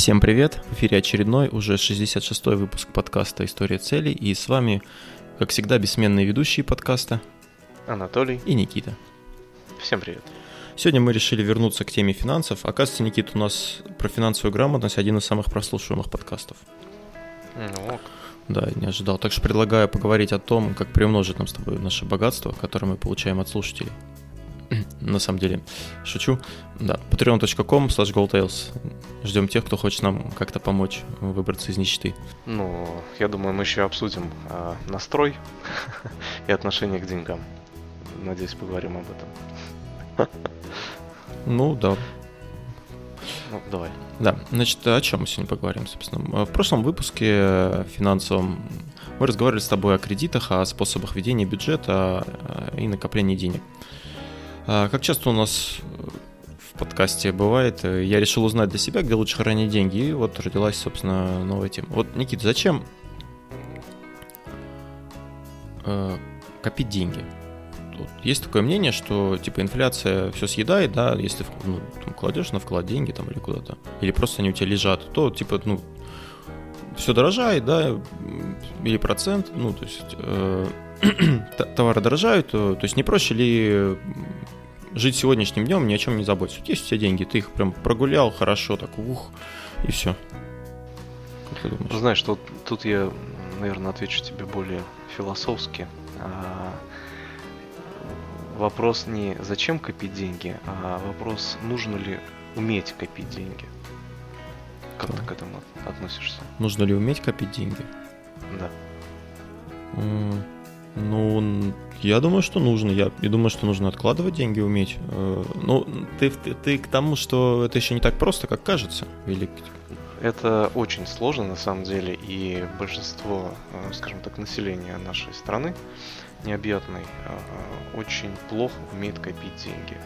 Всем привет! В эфире очередной, уже 66-й выпуск подкаста «История целей» и с вами, как всегда, бессменные ведущие подкаста Анатолий и Никита. Всем привет! Сегодня мы решили вернуться к теме финансов. Оказывается, Никита, у нас про финансовую грамотность один из самых прослушиваемых подкастов. Ну, Да, не ожидал. Так что предлагаю поговорить о том, как приумножить нам с тобой наше богатство, которое мы получаем от слушателей. На самом деле, шучу. Да, patreon.com slash goldtails. Ждем тех, кто хочет нам как-то помочь выбраться из нищеты. ну, я думаю, мы еще обсудим а, настрой и отношение к деньгам. Надеюсь, поговорим об этом. Ну, да. Ну, давай. Да, значит, о чем мы сегодня поговорим, собственно? В прошлом выпуске финансовом мы разговаривали с тобой о кредитах, о способах ведения бюджета э, и накопления денег. А Как часто у нас в подкасте бывает, э, я решил узнать для себя, где лучше хранить деньги, и вот родилась, собственно, новая тема. Вот, Никита, зачем э, копить деньги? Вот есть такое мнение, что типа инфляция все съедает, да, если ну, там, кладешь на вклад деньги там или куда-то, или просто они у тебя лежат, то типа, ну, все дорожает, да, или процент, ну, то есть э, товары дорожают, то, то есть не проще ли жить сегодняшним днем, ни о чем не заботиться. Вот есть у тебя деньги, ты их прям прогулял хорошо, так ух, и все. Как ты думаешь? Знаешь, тут, тут я, наверное, отвечу тебе более философски. А, Вопрос не зачем копить деньги, а вопрос, нужно ли уметь копить деньги. Как ты Так. к этому от- относишься? Нужно ли уметь копить деньги? Да. М, Ну, я думаю, что нужно. Я и думаю, что нужно откладывать деньги, уметь. Э, Ну, ты, ты, ты к тому, что это еще не так просто, как кажется, велик. Это очень сложно на самом деле, и большинство, э, скажем так, населения нашей страны необъятной э, очень плохо умеет копить деньги.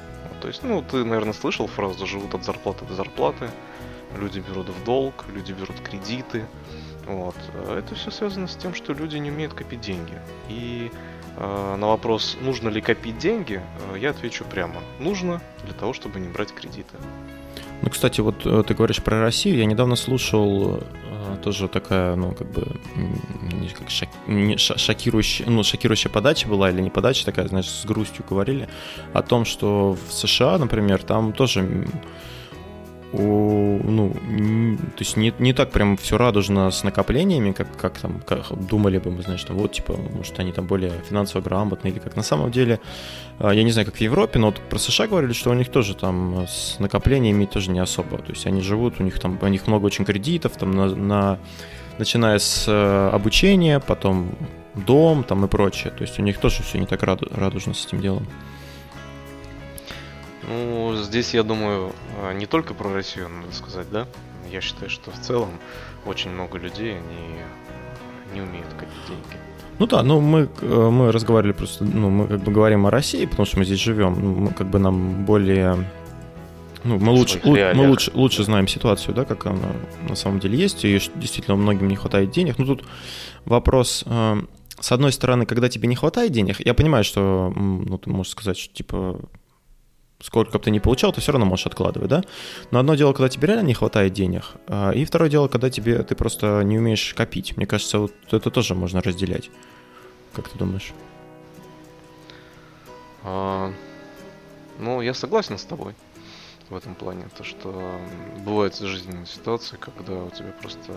То есть, ну, ты, наверное, слышал фразу «живут от зарплаты до зарплаты», люди берут в долг, люди берут кредиты. Вот. Э, Это все связано с тем, что люди не умеют копить деньги. И э, на вопрос, нужно ли копить деньги, э, я отвечу прямо. Нужно для того, чтобы не брать кредиты. Ну, кстати, вот э, ты говоришь про Россию. Я недавно слушал э, тоже такая, ну, как бы, как шок- не шокирующая, ну, шокирующая подача была или не подача такая, знаешь, с грустью говорили о том, что в США, например, там тоже ну, то есть не, не так прям все радужно с накоплениями, как, как там как думали бы мы, там вот, типа, может, они там более финансово грамотные или как. На самом деле, а, я не знаю, как в Европе, но вот про США говорили, что у них тоже там с накоплениями тоже не особо. То есть они живут, у них там, у них много очень кредитов, там на, на- начиная с э, обучения, потом дом там и прочее. То есть у них тоже все не так раду- радужно с этим делом. Ну, здесь, я думаю, э, не только про Россию надо сказать, да? Я считаю, что в целом очень много людей, они не умеют копить деньги. Ну да, ну мы, э, мы разговаривали просто, ну мы как бы говорим о России, потому что мы здесь живем, ну, мы как бы нам более, ну мы лучше, мы лучше, лучше знаем ситуацию, да, как она на самом деле есть, и действительно многим не хватает денег. Ну тут вопрос, э, с одной стороны, когда тебе не хватает денег, я понимаю, что, ну ты можешь сказать, что типа сколько бы ты ни получал, ты все равно можешь откладывать, да? Но одно дело, когда тебе реально не хватает денег, а, и второе дело, когда тебе ты просто не умеешь копить. Мне кажется, вот это тоже можно разделять. Как ты думаешь? А, ну, я согласен с тобой в этом плане, то что бывают жизненные ситуации, когда у тебя просто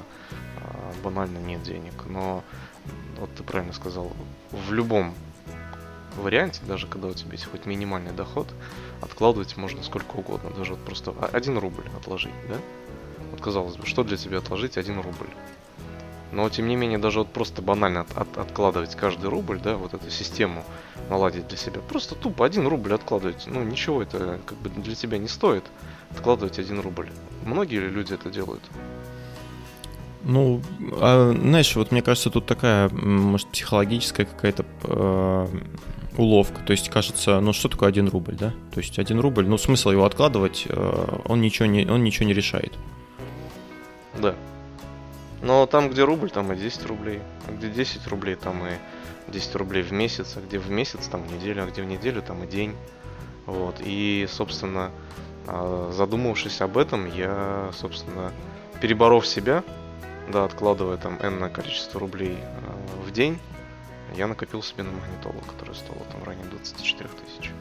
а, банально нет денег. Но вот ты правильно сказал, в любом варианте, даже когда у тебя есть хоть минимальный доход, откладывать можно сколько угодно, даже вот просто один рубль отложить, да? Вот казалось бы, что для тебя отложить один рубль? Но тем не менее, даже вот просто банально от- от- откладывать каждый рубль, да, вот эту систему наладить для себя. Просто тупо один рубль откладывать. Ну, ничего это как бы для тебя не стоит откладывать один рубль. Многие люди это делают? Ну, а, знаешь, вот мне кажется, тут такая, может, психологическая какая-то э, уловка. То есть, кажется, ну что такое один рубль, да? То есть один рубль, ну смысл его откладывать, э, он ничего не, он ничего не решает. Да. Но там, где рубль, там и 10 рублей. А где 10 рублей, там и 10 рублей в месяц. А где в месяц, там неделю. А где в неделю, там и день. Вот. И, собственно, А задумавшись об этом, я, собственно, переборов себя, да, откладывая там энное количество рублей э, в день, я накопил себе на магнитолу, который стоил там в районе 24 тысяч.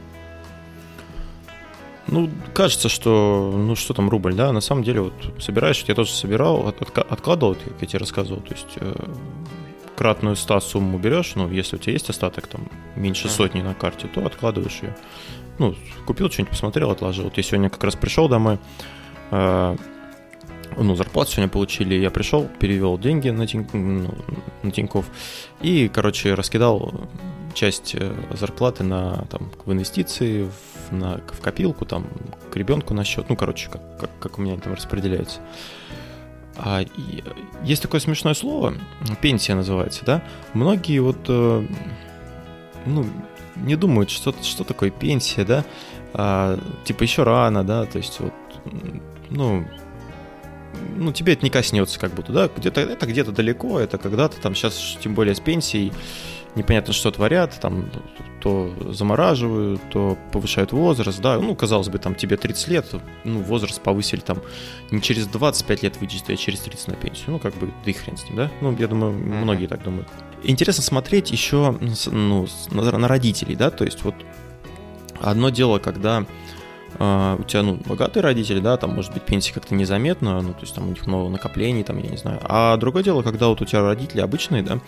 Ну, кажется, что, ну, что там рубль, да, на самом деле, вот, собираешь, я тоже собирал, от, от, откладывал, как я тебе рассказывал, то есть, э, кратную 100 сумму берешь, ну, если у тебя есть остаток, там, меньше сотни на карте, то откладываешь ее. Ну, купил что-нибудь, посмотрел, отложил. Вот я сегодня как раз пришел домой, э, ну, зарплату сегодня получили, я пришел, перевел деньги на, Тинь, ну, на Тиньков и, короче, раскидал часть э, зарплаты на, там, в инвестиции, в, на, в копилку, там, к ребенку на счет, ну, короче, как, как, как у меня там распределяются. А, и, есть такое смешное слово, пенсия называется, да? Многие вот, э, ну, не думают, что, что такое пенсия, да? А, типа еще рано, да, то есть вот, ну, ну, тебе это не коснется как будто, да, где-то это где-то далеко, это когда-то там сейчас, тем более с пенсией, непонятно, что творят, там то замораживают, то повышают возраст, да, ну, казалось бы, там тебе 30 лет, ну, возраст повысили там не через 25 лет выйдешь, а через 30 на пенсию, ну, как бы, да и хрен с ним, да, ну, я думаю, многие так думают. Интересно смотреть еще, ну, на, на родителей, да, то есть вот одно дело, когда у тебя, ну, богатые родители, да, там, может быть, пенсия как-то незаметна, ну, то есть там у них много накоплений, там, я не знаю. А другое дело, когда вот у тебя родители обычные, да,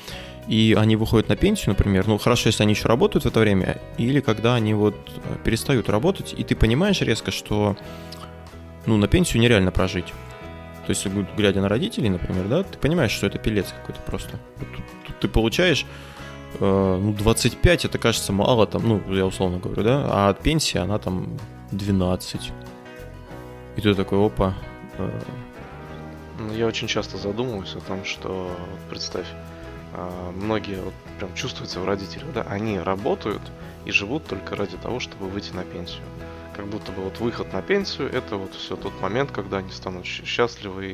и они выходят на пенсию, например, ну, хорошо, если они еще работают в это время, или когда они вот э, перестают работать, и ты понимаешь резко, что, ну, на пенсию нереально прожить. То есть, глядя на родителей, например, да, ты понимаешь, что это пилец какой-то просто. Тут, тут ты получаешь э, ну, 25, это кажется мало, там, ну, я условно говорю, да, а от пенсии она там 12. И ты такой, опа. Э... Ну, я очень часто задумываюсь о том, что, представь, а, многие вот прям чувствуются в родителях, да, они работают и живут только ради того, чтобы выйти на пенсию. Как будто бы вот выход на пенсию это вот все тот момент, когда они станут счастливы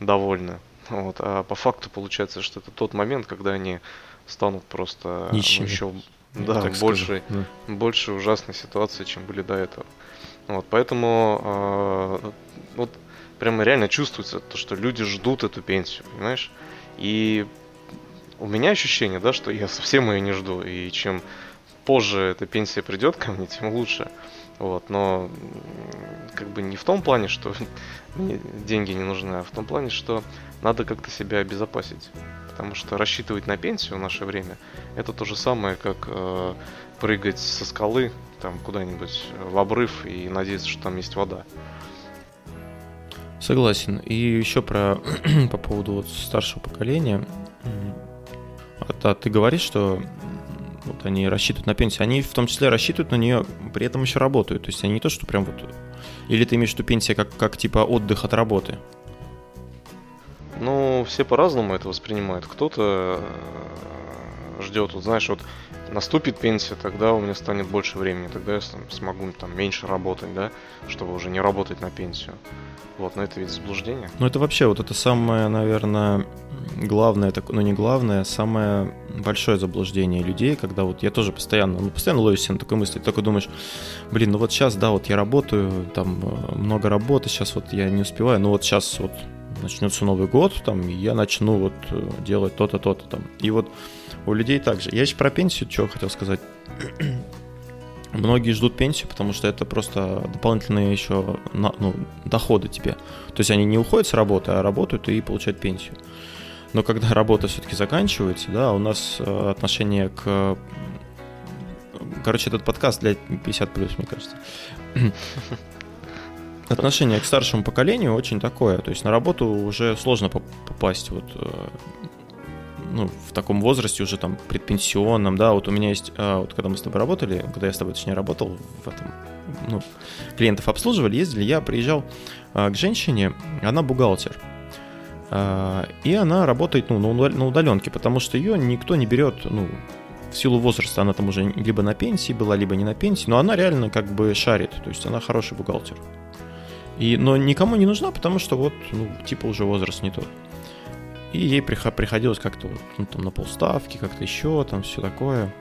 и довольны. Вот, а по факту получается, что это тот момент, когда они станут просто ну, еще да, больше, да. больше ужасной ситуации, чем были до этого. Вот, поэтому э, вот прямо реально чувствуется то, что люди ждут эту пенсию, понимаешь? И у меня ощущение, да, что я совсем ее не жду, и чем позже эта пенсия придет ко мне, тем лучше. Вот, но как бы не в том плане, что мне деньги не нужны, а в том плане, что надо как-то себя обезопасить. Потому что рассчитывать на пенсию в наше время это то же самое, как э, прыгать со скалы там куда-нибудь в обрыв и надеяться, что там есть вода. Согласен. И еще про по поводу вот старшего поколения. А, а ты говоришь, что вот они рассчитывают на пенсию. Они в том числе рассчитывают на нее, при этом еще работают. То есть они не то, что прям вот... Или ты имеешь в виду пенсия как, как типа отдых от работы? Ну, все по-разному это воспринимают. Кто-то э, ждет, вот знаешь, вот наступит пенсия, тогда у меня станет больше времени, тогда я смогу там меньше работать, да, чтобы уже не работать на пенсию. Вот, но это ведь заблуждение. Ну, это вообще вот это самое, наверное, главное, ну не главное, самое большое заблуждение людей, когда вот я тоже постоянно, ну постоянно ловишься на такой мысли, только думаешь, блин, ну вот сейчас, да, вот я работаю, там э, много работы, сейчас вот я не успеваю, но вот сейчас вот начнется Новый год, там, и я начну вот э, делать то-то, то-то там. И вот у людей также. Я еще про пенсию что хотел сказать. Многие ждут пенсию, потому что это просто дополнительные еще ну, доходы тебе. То есть они не уходят с работы, а работают и получают пенсию. Но когда работа все-таки заканчивается, да, у нас э, отношение к... Короче, этот подкаст для 50 плюс, мне кажется. Отношение к старшему поколению очень такое. То есть на работу уже сложно попасть. Вот э, ну, в таком возрасте уже там предпенсионном, да, вот у меня есть, а, вот когда мы с тобой работали, когда я с тобой точнее работал в этом, ну, клиентов обслуживали, ездили, я приезжал а, к женщине, она бухгалтер, а, и она работает, ну, на удаленке, потому что ее никто не берет, ну, в силу возраста она там уже либо на пенсии была, либо не на пенсии, но она реально как бы шарит, то есть она хороший бухгалтер. И, но никому не нужна, потому что вот, ну, типа уже возраст не тот. И ей приходилось как-то вот, ну, там, на полставки, как-то еще, там все такое.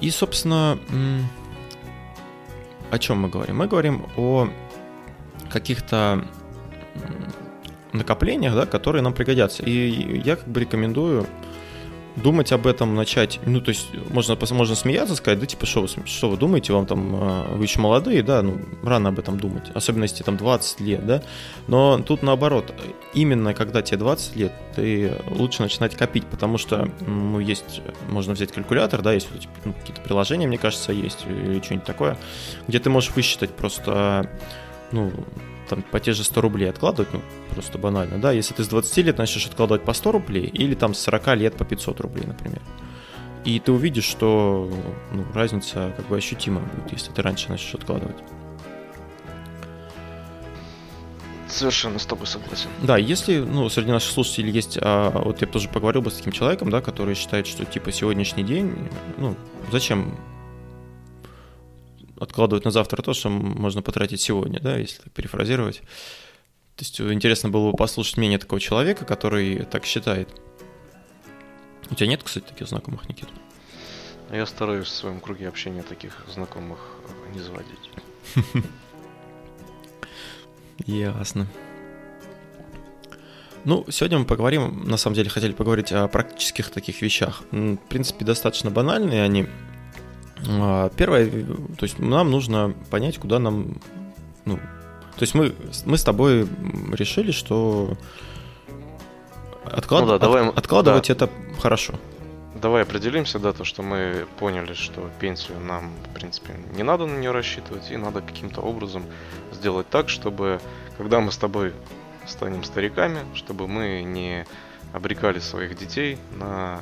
И, собственно, о чем мы говорим? Мы говорим о каких-то накоплениях, да, которые нам пригодятся. И я как бы рекомендую думать об этом начать, ну, то есть можно, можно смеяться, сказать, да, типа, что вы, что вы думаете, вам там, а, вы еще молодые, да, ну, рано об этом думать, особенно если там 20 лет, да, но тут наоборот, именно когда тебе 20 лет, ты лучше начинать копить, потому что, ну, есть, можно взять калькулятор, да, есть ну, какие-то приложения, мне кажется, есть, или что-нибудь такое, где ты можешь высчитать просто, ну, там по те же 100 рублей откладывать, ну, просто банально, да, если ты с 20 лет начнешь откладывать по 100 рублей, или там с 40 лет по 500 рублей, например. И ты увидишь, что ну, разница как бы ощутима будет, если ты раньше начнешь откладывать. Совершенно с тобой согласен. Да, если, ну, среди наших слушателей есть, а, вот я тоже поговорил бы с таким человеком, да, который считает, что, типа, сегодняшний день, ну, зачем откладывать на завтра то, что можно потратить сегодня, да, если так перефразировать. То есть интересно было бы послушать мнение такого человека, который так считает. У тебя нет, кстати, таких знакомых, Никита? Я стараюсь в своем круге общения таких знакомых не заводить. Ясно. Ну, сегодня мы поговорим, на самом деле хотели поговорить о практических таких вещах. В принципе, достаточно банальные они. А, первое, то есть нам нужно понять, куда нам, ну, то есть мы, мы с тобой решили, что отклад... ну да, давай, от, откладывать да. это хорошо. Давай определимся, да, то, что мы поняли, что пенсию нам, в принципе, не надо на нее рассчитывать, и надо каким-то образом сделать так, чтобы, когда мы с тобой станем стариками, чтобы мы не обрекали своих детей на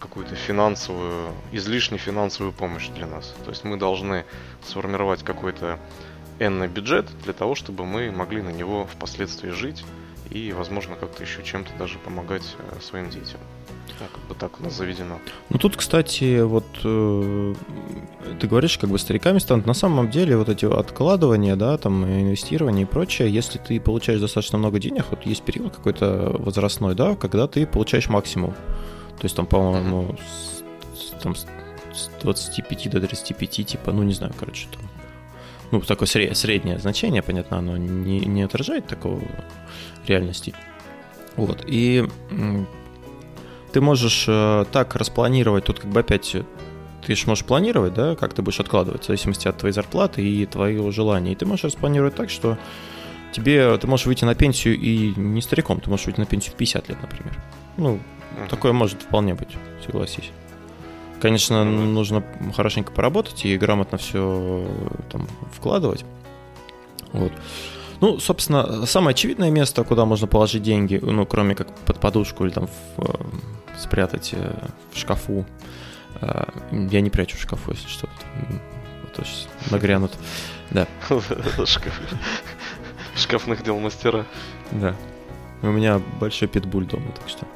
какую-то финансовую, излишне финансовую помощь для нас. То есть мы должны сформировать какой-то энный бюджет для того, чтобы мы могли на него впоследствии жить и, возможно, как-то еще чем-то даже помогать э, своим детям. Ну, как бы так у нас заведено. Ну тут, кстати, вот э, ты говоришь, как бы стариками станут. На самом деле вот эти откладывания, да, там инвестирование и прочее, если ты получаешь достаточно много денег, вот есть период какой-то возрастной, да, когда ты получаешь максимум. То есть там, по-моему, с, там, с 25 до 35, типа, ну не знаю, короче, там. Ну, такое сред, среднее значение, понятно, оно не, не отражает такого реальности. Вот. И ты можешь э, так распланировать, тут как бы опять ты же можешь планировать, да, как ты будешь откладывать, в зависимости от твоей зарплаты и твоего желания. И ты можешь распланировать так, что тебе ты можешь выйти на пенсию и не стариком, ты можешь выйти на пенсию в 50 лет, например. Ну, Такое может вполне быть, согласись. Конечно, нужно хорошенько поработать и грамотно все там вкладывать. Вот. Ну, собственно, самое очевидное место, куда можно положить деньги, ну, кроме как под подушку или там в, э, спрятать э, в шкафу. Э, я не прячу в шкафу, если что. А то сейчас нагрянут. Да. Шкафных дел мастера. Да. У меня большой питбуль дома, так что.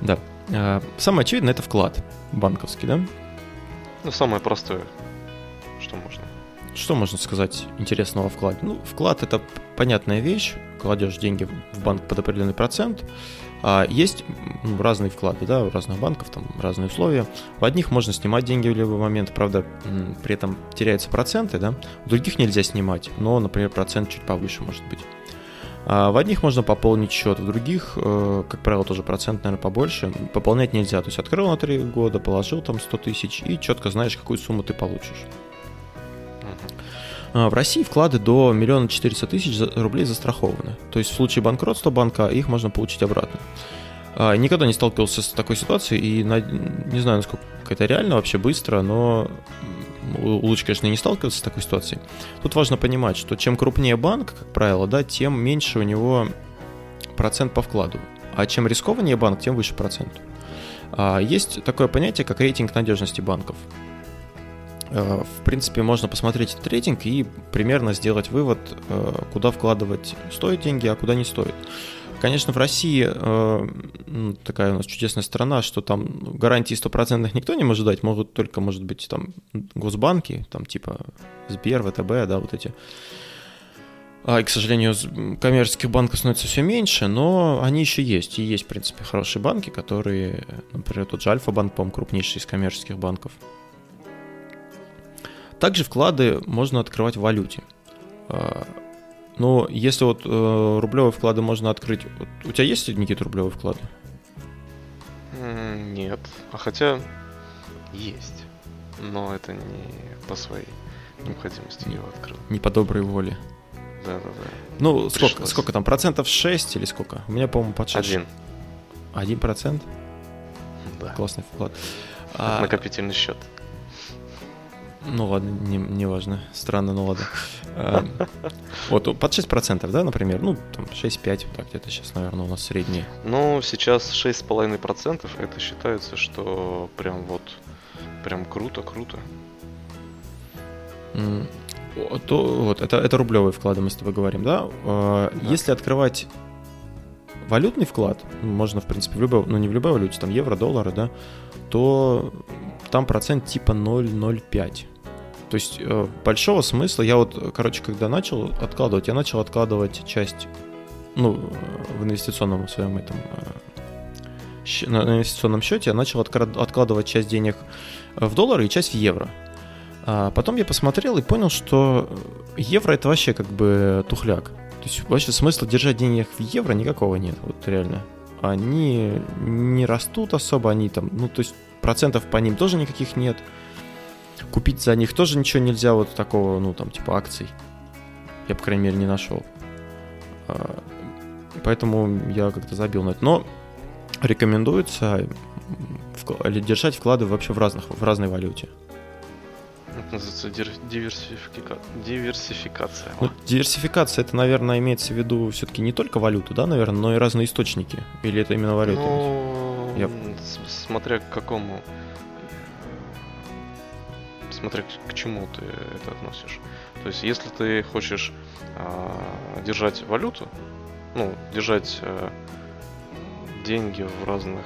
Да. А, самое очевидное это вклад банковский, да? Ну, самое простое, что можно. Что можно сказать интересного о вкладе? Ну, вклад это понятная вещь. Кладешь деньги в банк под определенный процент. А есть ну, разные вклады, да, у разных банков там разные условия. В одних можно снимать деньги в любой момент, правда, при этом теряются проценты, да. В других нельзя снимать, но, например, процент чуть повыше может быть. А в одних можно пополнить счет, в других, э, как правило, тоже процент, наверное, побольше. Пополнять нельзя. То есть открыл на 3 года, положил там 100 тысяч и четко знаешь, какую сумму ты получишь. А в России вклады до миллиона четыреста тысяч рублей застрахованы. То есть в случае банкротства банка их можно получить обратно. А, никогда не сталкивался с такой ситуацией и не знаю, насколько это реально вообще быстро, но лучше, конечно, не сталкиваться с такой ситуацией. Тут важно понимать, что чем крупнее банк, как правило, да, тем меньше у него процент по вкладу. А чем рискованнее банк, тем выше процент. А, есть такое понятие, как рейтинг надежности банков. А, в принципе, можно посмотреть этот рейтинг и примерно сделать вывод, а, куда вкладывать стоит деньги, а куда не стоит. Конечно, в России э, такая у нас чудесная страна, что там гарантии стопроцентных никто не может дать, могут только, может быть, там госбанки, там типа Сбер, ВТБ, да, вот эти. А, и, к сожалению, коммерческих банков становится все меньше, но они еще есть. И есть, в принципе, хорошие банки, которые, например, тот же Альфа-банк, по-моему, крупнейший из коммерческих банков. Также вклады можно открывать в валюте. Но если вот э, рублевые вклады можно открыть... Вот у тебя есть, Никита, рублевые вклады? Нет. А хотя есть. Но это не по своей необходимости я его открыл. Не по доброй воле. Да, да, да. Ну, сколько, сколько там, процентов 6 или сколько? У меня, по-моему, под 6. Один. Один процент? Да. Классный вклад. А... Накопительный счет. Ну ладно, не, не важно. Странно, ну ладно. А, вот под 6%, да, например? Ну, там 6-5, так где-то сейчас, наверное, у нас средний. Ну, сейчас 6,5% это считается, что прям вот, прям круто, круто. То, вот, это, это рублевые вклады, мы с тобой говорим, да? А, да. Если открывать валютный вклад, можно, в принципе, в любой, ну не в любой валюте, там евро, доллары, да, то там процент типа 0,05. То есть э, большого смысла, я вот, короче, когда начал откладывать, я начал откладывать часть, ну, в инвестиционном своем этом, э, на инвестиционном счете, я начал откладывать часть денег в доллары и часть в евро. А потом я посмотрел и понял, что евро это вообще как бы тухляк. То есть вообще смысла держать денег в евро никакого нет, вот реально. Они не растут особо, они там, ну то есть процентов по ним тоже никаких нет. Купить за них тоже ничего нельзя, вот такого, ну, там, типа акций. Я, по крайней мере, не нашел. А, поэтому я как-то забил на это. Но рекомендуется держать вклады вообще в, разных, в разной валюте. Это называется диверсифика... диверсификация. Ну, диверсификация, это, наверное, имеется в виду все-таки не только валюту, да, наверное, но и разные источники. Или это именно валюта? Ну, Я... смотря к какому смотря к чему ты это относишь. То есть, если ты хочешь э, держать валюту, ну, держать э, деньги в разных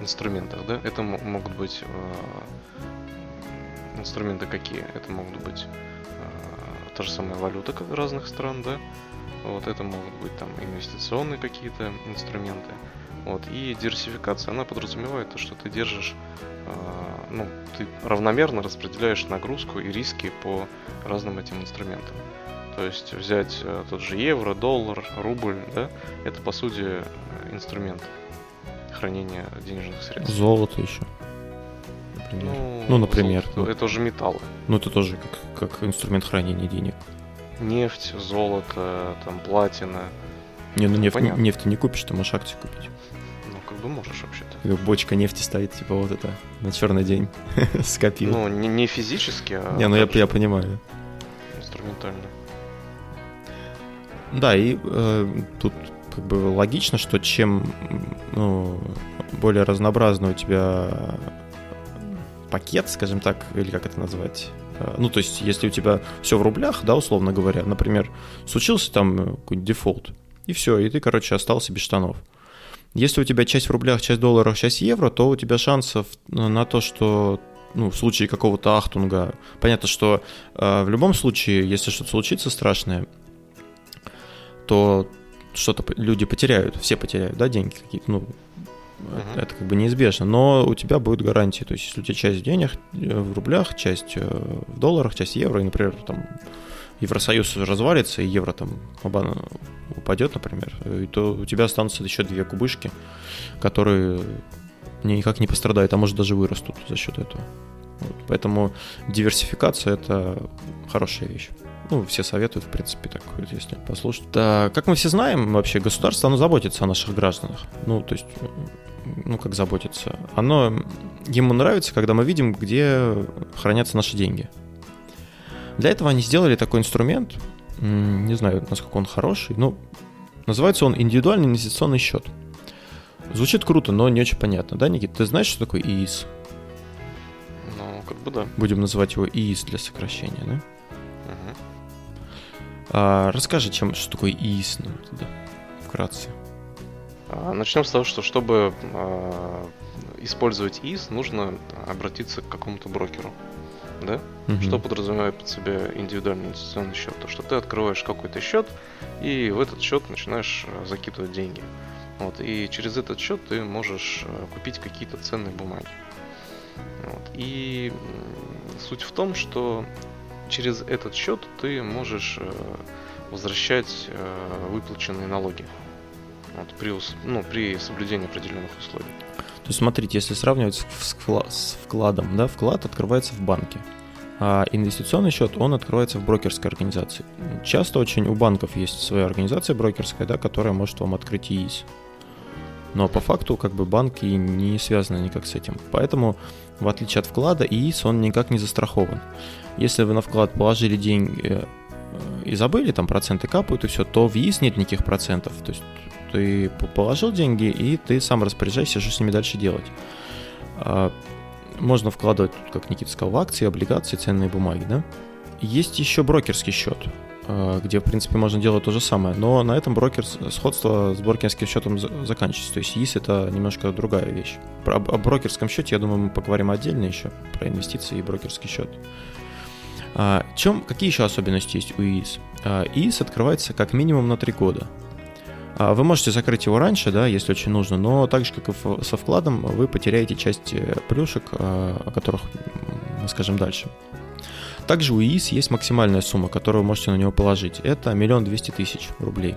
инструментах, да, это могут быть э, инструменты какие? Это могут быть э, та же самая валюта разных стран, да, вот это могут быть там инвестиционные какие-то инструменты. Вот. И диверсификация, она подразумевает то, что ты держишь ну, ты равномерно распределяешь нагрузку и риски по разным этим инструментам. То есть взять э, тот же евро, доллар, рубль, да, это по сути э, инструмент хранения денежных средств. Золото еще. Например. Ну, ну например. Золото, ну, это уже металлы. Ну, это тоже как, как инструмент хранения денег. Нефть, золото, там, платина. Не, ну, ну нефть, нефть ты не купишь, ты можешь акции купить бы можешь вообще-то. Бочка нефти стоит, типа вот это, на черный день скопил. Ну, не, не физически, а... Не, ну я, я понимаю. Инструментально. Да, и э, тут как бы логично, что чем ну, более разнообразный у тебя пакет, скажем так, или как это назвать, э, ну, то есть, если у тебя все в рублях, да, условно говоря, например, случился там какой-нибудь дефолт, и все, и ты, короче, остался без штанов. Если у тебя часть в рублях, часть в долларах, часть в евро, то у тебя шансов на то, что ну, в случае какого-то ахтунга, понятно, что э, в любом случае, если что-то случится страшное, то что-то люди потеряют, все потеряют, да, деньги какие-то, ну, uh-huh. это как бы неизбежно, но у тебя будет гарантия, то есть если у тебя часть денег э, в рублях, часть э, в долларах, часть в евро, и, например, там Евросоюз развалится, и евро там упадет, например, то у тебя останутся еще две кубышки, которые никак не пострадают, а может даже вырастут за счет этого. Вот. Поэтому диверсификация это хорошая вещь. Ну, все советуют, в принципе, так, если послушать. Да, как мы все знаем, вообще государство, оно заботится о наших гражданах. Ну, то есть, ну, как заботится. Оно, ему нравится, когда мы видим, где хранятся наши деньги. Для этого они сделали такой инструмент, не знаю, насколько он хороший, но называется он индивидуальный инвестиционный счет. Звучит круто, но не очень понятно, да, Никит? Ты знаешь, что такое ИИС? Ну, как бы да. Будем называть его ИИС для сокращения, да? Угу. А, расскажи, чем, что такое ИИС, ну, да, вкратце. А, начнем с того, что чтобы а, использовать ИИС, нужно обратиться к какому-то брокеру да? Угу. Что подразумевает под себя индивидуальный инвестиционный счет? То, что ты открываешь какой-то счет, и в этот счет начинаешь э, закидывать деньги. Вот, и через этот счет ты можешь э, купить какие-то ценные бумаги. Вот, и суть в том, что через этот счет ты можешь э, возвращать выплаченные налоги. Вот, при, ну, при соблюдении определенных условий. Есть смотрите, если сравнивать с вкладом, да, вклад открывается в банке, а инвестиционный счет, он открывается в брокерской организации. Часто очень у банков есть своя организация брокерская, да, которая может вам открыть ИИС. Но по факту как бы банки не связаны никак с этим. Поэтому, в отличие от вклада, ИИС, он никак не застрахован. Если вы на вклад положили деньги э, и забыли, там проценты капают и все, то в ИИС нет никаких процентов. То есть ты положил деньги, и ты сам распоряжаешься, что с ними дальше делать. А, можно вкладывать, как Никита сказал, в акции, облигации, ценные бумаги, да? Есть еще брокерский счет, а, где, в принципе, можно делать то же самое, но на этом брокер сходство с брокерским счетом заканчивается. То есть ИИС это немножко другая вещь. Про, о брокерском счете, я думаю, мы поговорим отдельно еще, про инвестиции и брокерский счет. А, чем, какие еще особенности есть у ИИС? А, ИИС открывается как минимум на 3 года. А, вы можете закрыть его раньше, да, если очень нужно, но так же, как и со вкладом, вы потеряете часть э, плюшек, а, о которых мы скажем дальше. Также у ИИС есть максимальная сумма, которую вы можете на него положить. Это миллион двести тысяч рублей.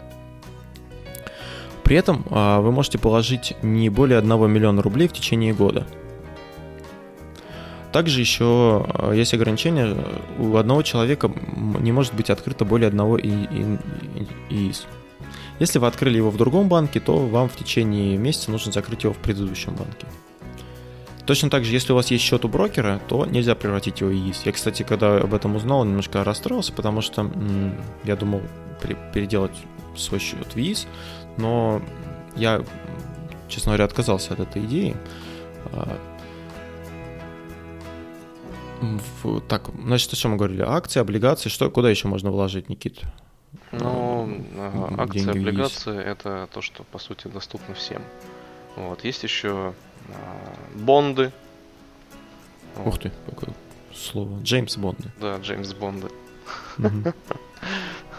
При этом а, вы можете положить не более 1 миллиона рублей в течение года. Также еще есть ограничение, у одного человека не может быть открыто более одного ИИС. Если вы открыли его в другом банке, то вам в течение месяца нужно закрыть его в предыдущем банке. Точно так же, если у вас есть счет у брокера, то нельзя превратить его в ИИС. Я, кстати, когда об этом узнал, немножко расстроился, потому что м- я думал переделать свой счет в ИИС, но я, честно говоря, отказался от этой идеи. А, так, значит, о чем мы говорили? Акции, облигации, что, куда еще можно вложить, Никит? Ну, акции, облигации есть. это то, что по сути доступно всем. Вот. Есть еще а, бонды. Ух вот. ты, какое слово. Джеймс Бонды. Да, Джеймс Бонды.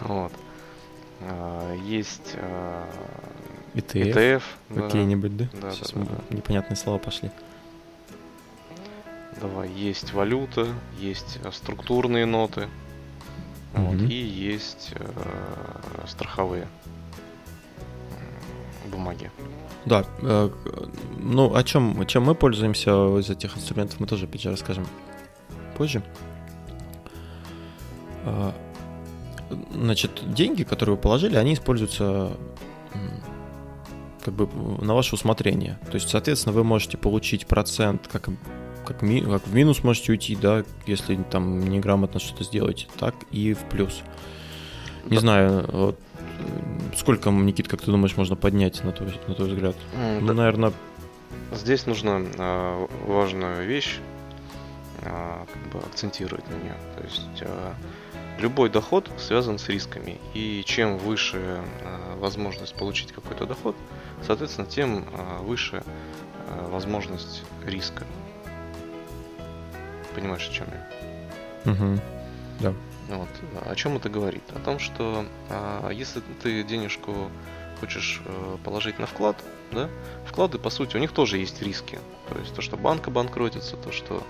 Вот. А, есть а, ETF, ETF какие-нибудь, да? Да, Сейчас да, да. непонятные слова пошли. Давай, есть валюта, есть структурные ноты, Вот, и есть э, страховые бумаги. Да, э, ну о чем, чем мы пользуемся из этих инструментов, мы тоже, опять же, расскажем позже. Э, значит, деньги, которые вы положили, они используются как бы на ваше усмотрение. То есть, соответственно, вы можете получить процент как как, ми, как в минус можете уйти, да, если там неграмотно что-то сделаете, так и в плюс. Не да. знаю, вот, сколько, Никит, как ты думаешь, можно поднять на твой, на твой взгляд? Mm, ну, да. наверное... Здесь нужно э, важную вещь э, как бы акцентировать на нее. То есть э, любой доход связан с рисками. И чем выше э, возможность получить какой-то доход, соответственно, тем э, выше э, возможность риска понимаешь, о чем я. Угу. Да. Вот. О чем это говорит? О том, что а, если ты денежку хочешь а, положить на вклад, да, вклады, по сути, у них тоже есть риски. То есть то, что банк обанкротится, то, что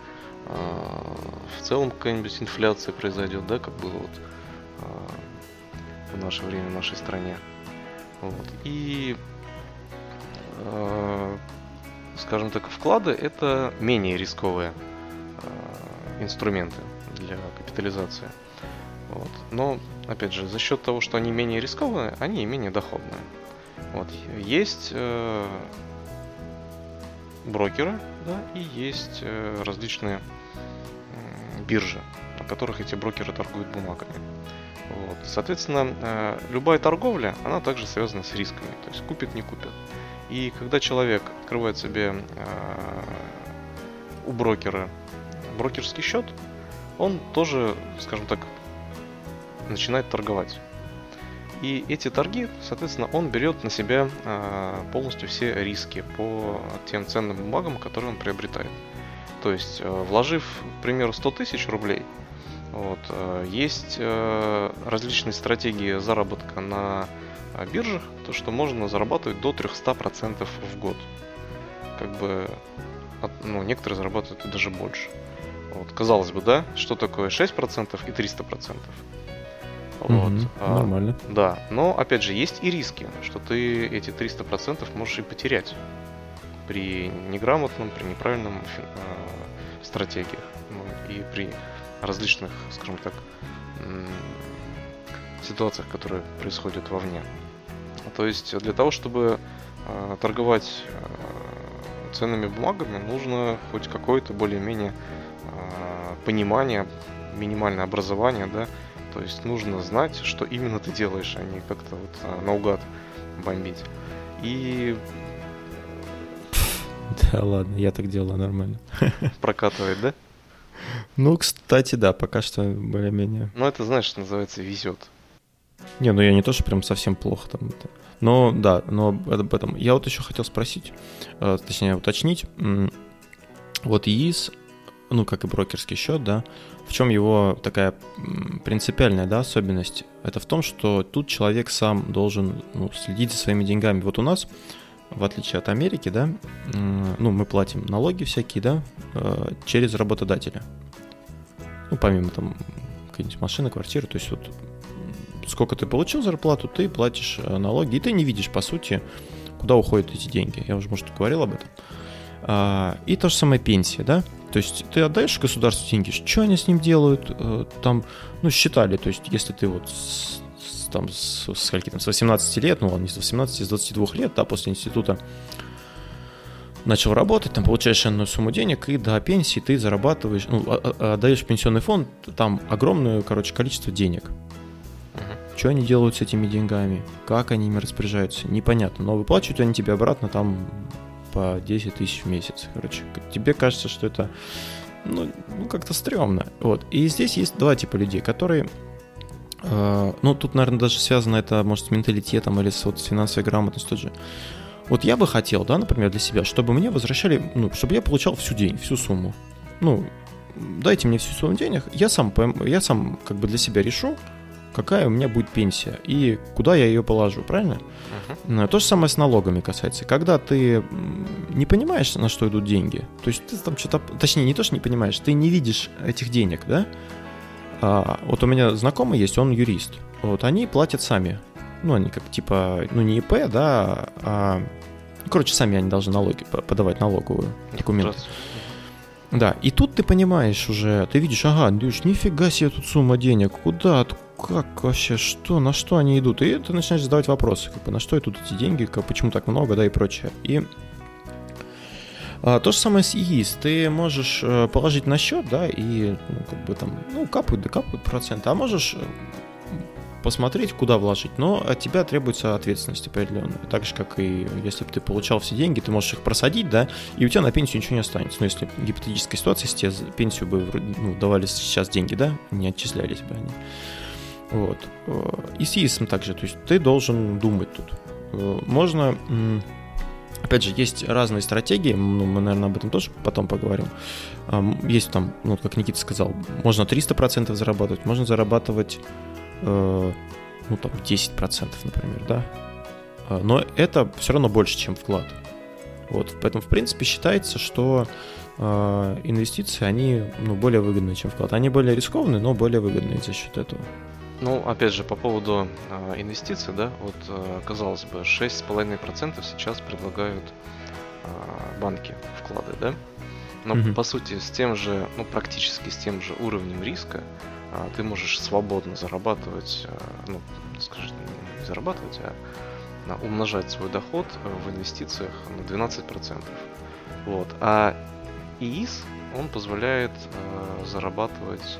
а, в целом какая-нибудь инфляция произойдет, да, как было вот а, в наше время в нашей стране. Вот. И а, скажем так, вклады это менее рисковые инструменты для капитализации. Вот. Но, опять же, за счет того, что они менее рискованные, они и менее доходные. Вот. Есть э, брокеры, да, и есть э, различные э, биржи, на которых эти брокеры торгуют бумагами. Вот. Соответственно, э, любая торговля, она также связана с рисками, то есть купит, не купит. И когда человек открывает себе э, у брокера брокерский счет, он тоже, скажем так, начинает торговать. И эти торги, соответственно, он берет на себя э, полностью все риски по тем ценным бумагам, которые он приобретает. То есть, э, вложив, к примеру, 100 тысяч рублей, вот, э, есть э, различные стратегии заработка на э, биржах, то что можно зарабатывать до 300% в год. Как бы, ну, некоторые зарабатывают даже больше. Вот, казалось бы, да, что такое 6% и 300%? Вот. Mm-hmm, а, нормально. Да, но опять же есть и риски, что ты эти 300% можешь и потерять при неграмотном, при неправильном э, стратегиях ну, и при различных, скажем так, ситуациях, которые происходят вовне. То есть для того, чтобы э, торговать э, ценными бумагами, нужно хоть какое-то более-менее понимание, минимальное образование, да, то есть нужно знать, что именно ты делаешь, а не как-то вот э, наугад бомбить. И Да ладно, я так делаю нормально. Прокатывает, да? Ну, кстати, да, пока что более-менее. Ну, это, знаешь, называется везет. Не, ну я не то, что прям совсем плохо там. Это. Но да, но об этом. Я вот еще хотел спросить, э, точнее уточнить. Вот ЕИС, ну как и брокерский счет, да, в чем его такая принципиальная да, особенность? Это в том, что тут человек сам должен ну, следить за своими деньгами. Вот у нас в отличие от Америки, да, ну, мы платим налоги всякие, да, э, через работодателя. Ну, помимо там какой-нибудь машины, квартиры, то есть вот сколько ты получил зарплату, ты платишь э, налоги, и ты не видишь, по сути, куда уходят эти деньги. Я уже, может, говорил об этом. А, и то же самое пенсия, да, то есть ты отдаешь государству деньги, что они с ним делают, э, там, ну, считали, то есть если ты вот там с, с скольки там, с 18 лет, ну ладно, не с 18, с 22 лет, да, после института начал работать, там получаешь энную сумму денег, и до пенсии ты зарабатываешь, ну, а, а, отдаешь в пенсионный фонд там огромное, короче, количество денег. Что они делают с этими деньгами, как они ими распоряжаются, непонятно. Но выплачивают они тебе обратно там по 10 тысяч в месяц. Короче, тебе кажется, что это ну, ну как-то стрёмно. Вот. И здесь есть два типа людей, которые а, ну, тут, наверное, даже связано это, может, с менталитетом или с, вот, с финансовой грамотностью тот же. Вот я бы хотел, да, например, для себя, чтобы мне возвращали, ну, чтобы я получал всю день, всю сумму. Ну, дайте мне всю сумму денег, я сам, я сам как бы для себя решу, какая у меня будет пенсия и куда я ее положу, правильно? Uh-huh. То же самое с налогами касается. Когда ты не понимаешь, на что идут деньги, то есть ты там что-то, точнее, не то, что не понимаешь, ты не видишь этих денег, да, а, вот у меня знакомый есть, он юрист. Вот они платят сами. Ну, они как типа, ну не ИП, да, а... Короче, сами они должны налоги подавать налоговую документы. Да, и тут ты понимаешь уже, ты видишь, ага, Дюш, нифига себе тут сумма денег, куда, как вообще, что, на что они идут? И ты начинаешь задавать вопросы, как бы, на что идут эти деньги, как, почему так много, да, и прочее. И а, то же самое с ИИС. Ты можешь э, положить на счет, да, и ну, как бы там, ну, капают, да капают проценты, а можешь э, посмотреть, куда вложить, но от тебя требуется ответственность определенная. Так же, как и если бы ты получал все деньги, ты можешь их просадить, да, и у тебя на пенсию ничего не останется. Ну, если гипотетическая ситуация, если тебе пенсию бы ну, давали сейчас деньги, да, не отчислялись бы они. Вот. Э, и с ИИСом также, то есть ты должен думать тут. Можно Опять же, есть разные стратегии, ну, мы, наверное, об этом тоже потом поговорим. Есть там, ну, как Никита сказал, можно 300% зарабатывать, можно зарабатывать, э, ну, там, 10%, например, да. Но это все равно больше, чем вклад. Вот, поэтому, в принципе, считается, что э, инвестиции, они, ну, более выгодные, чем вклад. Они более рискованные, но более выгодные за счет этого. Ну, опять же, по поводу э, инвестиций, да, вот, э, казалось бы, 6,5% сейчас предлагают э, банки вклады, да? Но, mm-hmm. по сути, с тем же, ну, практически с тем же уровнем риска э, ты можешь свободно зарабатывать, э, ну, скажем, не зарабатывать, а э, умножать свой доход в инвестициях на 12%. Вот. А ИИС, он позволяет э, зарабатывать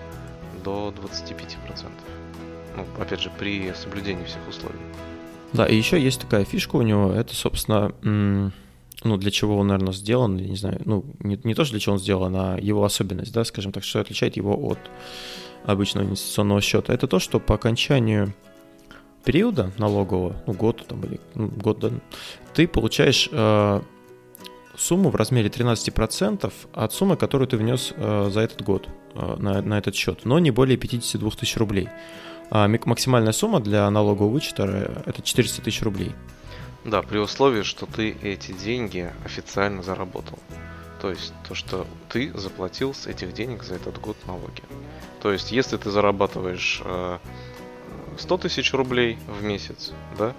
до 25%. Ну, опять же, при соблюдении всех условий. Да, и еще есть такая фишка у него, это, собственно, ну, для чего он, наверное, сделан, я не знаю, ну, не, не то, что для чего он сделан, а его особенность, да, скажем так, что отличает его от обычного инвестиционного счета, это то, что по окончанию периода налогового, ну, год там или ну, год, да, ты получаешь э, сумму в размере 13% от суммы, которую ты внес э, за этот год э, на, на этот счет, но не более 52 тысяч рублей. А максимальная сумма для налогового вычета э, это 400 тысяч рублей. Да, при условии, что ты эти деньги официально заработал. То есть то, что ты заплатил с этих денег за этот год налоги. То есть если ты зарабатываешь 100 тысяч рублей в месяц, да,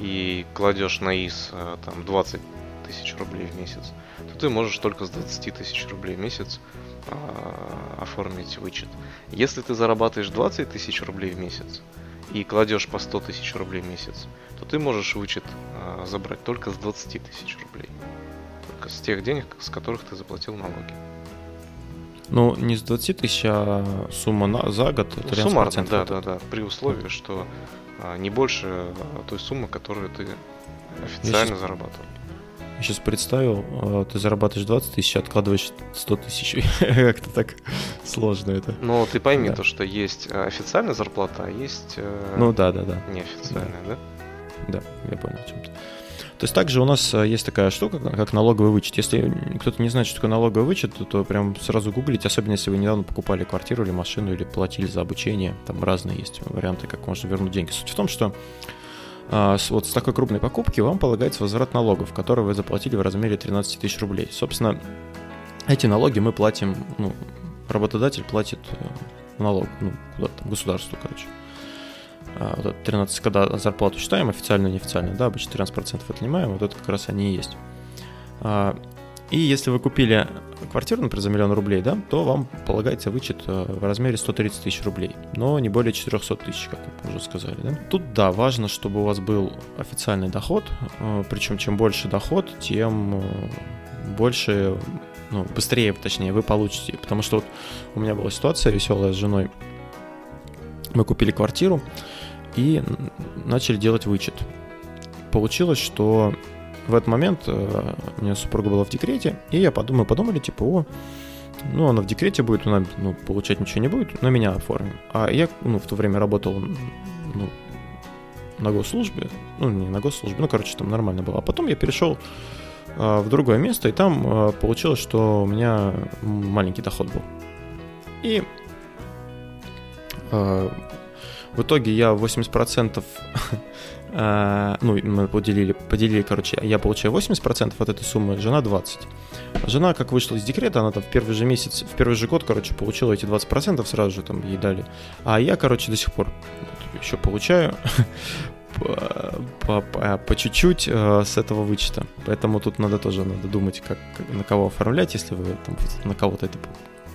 и кладешь на ИС там 20 тысяч рублей в месяц, то ты можешь только с 20 тысяч рублей в месяц а, оформить вычет. Если ты зарабатываешь 20 тысяч рублей в месяц и кладешь по 100 тысяч рублей в месяц, то ты можешь вычет а, забрать только с 20 тысяч рублей. Только с тех денег, с которых ты заплатил налоги. Ну, не с 20 тысяч, а сумма на, за год. Это ну, суммарно, да, да, да. При условии, что а, не больше а, той суммы, которую ты официально сейчас... зарабатывал. Я сейчас представил, а, ты зарабатываешь 20 тысяч, откладываешь 100 тысяч. Как-то так сложно это. Но ты пойми да. то, что есть а, официальная зарплата, а есть э, ну, да, да, да. неофициальная, да? Да, я понял о чем-то. То есть также у нас э, есть такая штука, как налоговый вычет. Если кто-то не знает, что такое налоговый вычет, то, то прям сразу гуглить, особенно если вы недавно покупали квартиру или машину, или платили за обучение. Там разные есть варианты, как можно вернуть деньги. Суть в том, что а, вот с такой крупной покупки вам полагается возврат налогов, которые вы заплатили в размере 13 тысяч рублей. Собственно, эти налоги мы платим, ну, работодатель платит э, налог, ну, куда-то, государству, короче. А, вот 13, когда зарплату считаем, официально, неофициально, да, обычно 13% отнимаем, вот это как раз они и есть. И если вы купили квартиру, например, за миллион рублей, да, то вам полагается вычет э, в размере 130 тысяч рублей, но не более 400 тысяч, как мы уже сказали. Да? Тут, да, важно, чтобы у вас был официальный доход, э, причем чем больше доход, тем э, больше, ну, быстрее, точнее, вы получите. Потому что вот у меня была ситуация веселая с женой. Мы купили квартиру и начали делать вычет. Получилось, что в этот момент э, у меня супруга была в декрете, и я подумал, подумали, типа, о, ну, она в декрете будет, она ну, получать ничего не будет, но меня оформим. А я, ну, в то время работал, ну, на госслужбе, ну, не на госслужбе, ну, короче, там нормально было. А потом я перешел э, в другое место, и там э, получилось, что у меня маленький доход был. И э, в итоге я 80% А, ну, мы поделили, поделили, короче, я получаю 80% от этой суммы, жена 20%. Жена, как вышла из декрета, она там в первый же месяц, в первый же год, короче, получила эти 20% сразу же там ей дали. А я, короче, до сих пор еще получаю по, по, по, по чуть-чуть э, с этого вычета. Поэтому тут надо тоже надо думать, как, как на кого оформлять, если вы там на кого-то это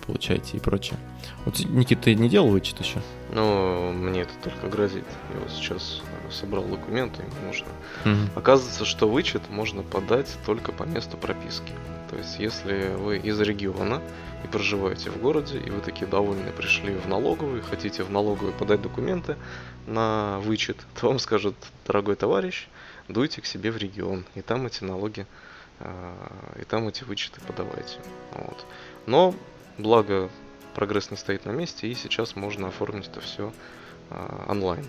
получаете и прочее. Вот, Никита, ты не делал вычет еще? Ну, мне это только грозит. Я вот сейчас собрал документы, нужно. Угу. Оказывается, что вычет можно подать только по месту прописки. То есть, если вы из региона и проживаете в городе, и вы такие довольны пришли в налоговую, хотите в налоговую подать документы на вычет, то вам скажут, дорогой товарищ, дуйте к себе в регион, и там эти налоги, а, и там эти вычеты подавайте. Вот. Но, благо, прогресс не стоит на месте, и сейчас можно оформить это все а, онлайн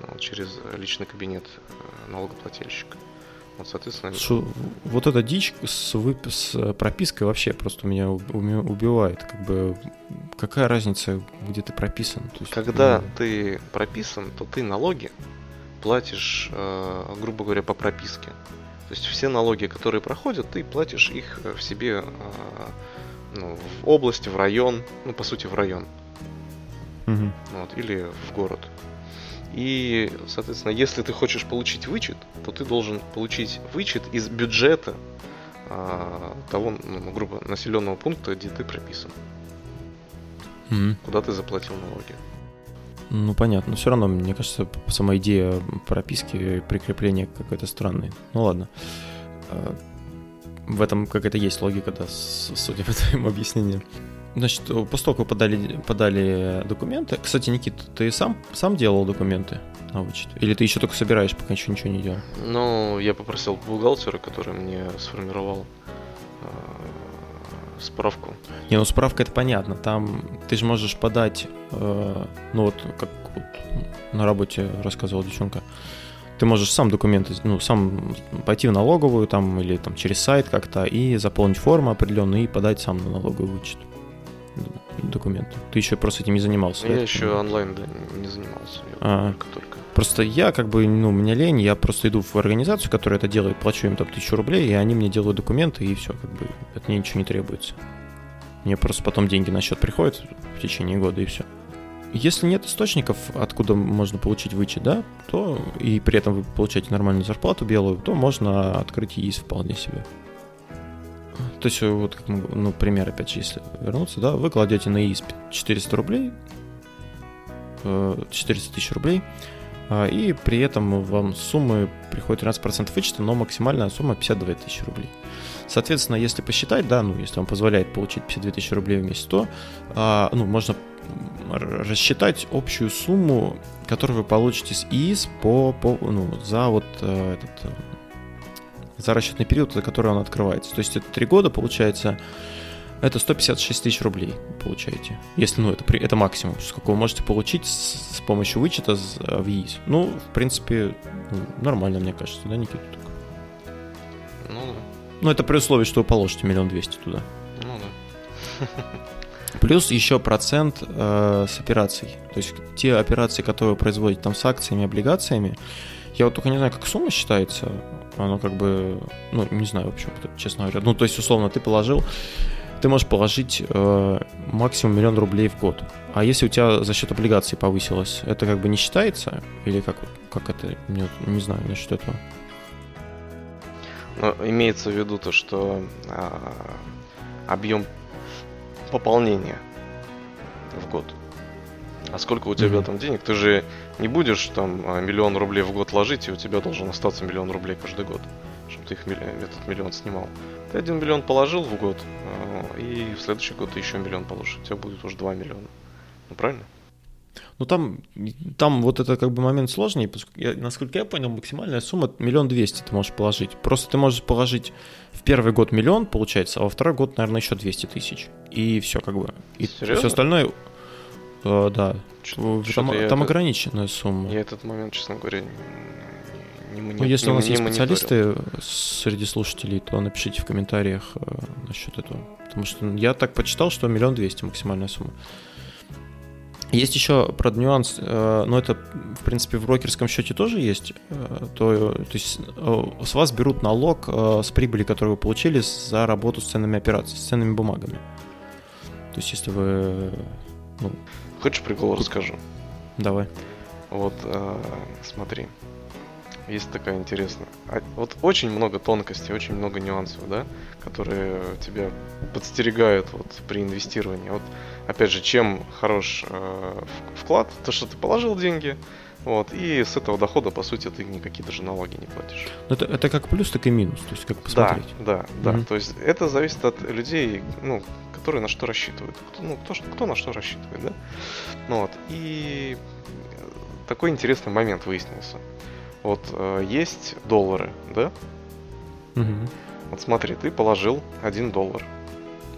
вот, через личный кабинет э, налогоплательщика. Вот, соответственно... Шо, вот эта дичь с, вып... с пропиской вообще просто меня убивает. Как бы какая разница, где ты прописан? То есть, Когда ну... ты прописан, то ты налоги платишь, э, грубо говоря, по прописке. То есть все налоги, которые проходят, ты платишь их в себе э, ну, в область, в район, ну, по сути, в район. Угу. Вот, или в город. И, соответственно, если ты хочешь получить вычет, то ты должен получить вычет из бюджета а, того, ну, грубо, населенного пункта, где ты прописан. Mm-hmm. Куда ты заплатил налоги. Ну, понятно. Но все равно, мне кажется, сама идея прописки и прикрепления какая-то странная. Ну, ладно. В этом какая-то есть логика, да, судя по твоему объяснению. Значит, после того, как подали, подали документы... Кстати, Никит, ты сам, сам делал документы на вычет? Или ты еще только собираешь, пока еще ничего не делал? Ну, я попросил бухгалтера, который мне сформировал э, справку. Не, ну справка это понятно. Там ты же можешь подать, э, ну вот как вот на работе рассказывала девчонка, ты можешь сам документы, ну, сам пойти в налоговую там или там через сайт как-то и заполнить форму определенную и подать сам на налоговый вычет документы. Ты еще просто этим не занимался. Я да, еще онлайн да, не занимался. Я а. только, только Просто я как бы, ну, у меня лень, я просто иду в организацию, которая это делает, плачу им там тысячу рублей, и они мне делают документы, и все, как бы, от мне ничего не требуется. Мне просто потом деньги на счет приходят в течение года, и все. Если нет источников, откуда можно получить вычет, да, то и при этом вы получаете нормальную зарплату белую, то можно открыть ИИС вполне себе. То есть, вот как мы, ну, пример, опять же, если вернуться, да, вы кладете на ИИС 400 рублей, 400 э, тысяч рублей, а, и при этом вам суммы приходит 13% вычета, но максимальная сумма 52 тысячи рублей. Соответственно, если посчитать, да, ну, если вам позволяет получить 52 тысячи рублей в месяц, то, а, ну, можно рассчитать общую сумму, которую вы получите с ИИС по, по, ну, за вот э, этот, за расчетный период, за который он открывается. То есть это 3 года, получается, это 156 тысяч рублей получаете. Если, ну, это, это максимум, сколько вы можете получить с, с помощью вычета в ИИС. Ну, в принципе, ну, нормально, мне кажется, да, Никита? Ну, да. Ну, это при условии, что вы положите миллион двести туда. Ну, да. Плюс еще процент э, с операций. То есть те операции, которые вы производите там с акциями, облигациями, я вот только не знаю, как сумма считается. Оно как бы, ну, не знаю, вообще, честно говоря. Ну, то есть, условно, ты положил ты можешь положить э, максимум миллион рублей в год. А если у тебя за счет облигаций повысилось, это как бы не считается? Или как, как это? Не, не знаю насчет этого. Но имеется в виду то, что а, объем пополнения в год. А сколько у тебя mm-hmm. там денег? Ты же не будешь там а, миллион рублей в год ложить, и у тебя должен остаться миллион рублей каждый год, чтобы ты их этот миллион снимал. Ты один миллион положил в год, э, и в следующий год ты еще миллион положишь. У тебя будет уже 2 миллиона. Ну, правильно? Ну, там, там вот это как бы момент сложнее, я, насколько я понял, максимальная сумма миллион двести ты можешь положить. Просто ты можешь положить в первый год миллион, получается, а во второй год, наверное, еще 200 тысяч. И все как бы. И Серьезно? все остальное, э, да. Что, там, там это, ограниченная сумма. Я этот момент, честно говоря, не, не, ну, если не, у нас есть специалисты среди слушателей, то напишите в комментариях э, насчет этого. Потому что я так почитал, что миллион двести максимальная сумма. Есть еще про нюанс, э, но это, в принципе, в брокерском счете тоже есть. Э, то, то есть э, с вас берут налог с прибыли, которую вы получили за работу с ценными операциями, с ценными бумагами. То есть если вы... Ну, Хочешь прикол расскажу? Давай. Вот, смотри есть такая интересная. А, вот очень много тонкостей, очень много нюансов, да, которые тебя подстерегают вот при инвестировании. Вот, опять же, чем хорош э, вклад, то, что ты положил деньги, вот, и с этого дохода, по сути, ты никакие даже налоги не платишь. Это, это как плюс, так и минус, то есть как посмотреть. Да, да, mm-hmm. да. То есть это зависит от людей, ну, которые на что рассчитывают. Кто, ну, кто, кто на что рассчитывает, да. Ну, вот. И такой интересный момент выяснился. Вот э, есть доллары, да? Угу. Вот смотри, ты положил 1 доллар.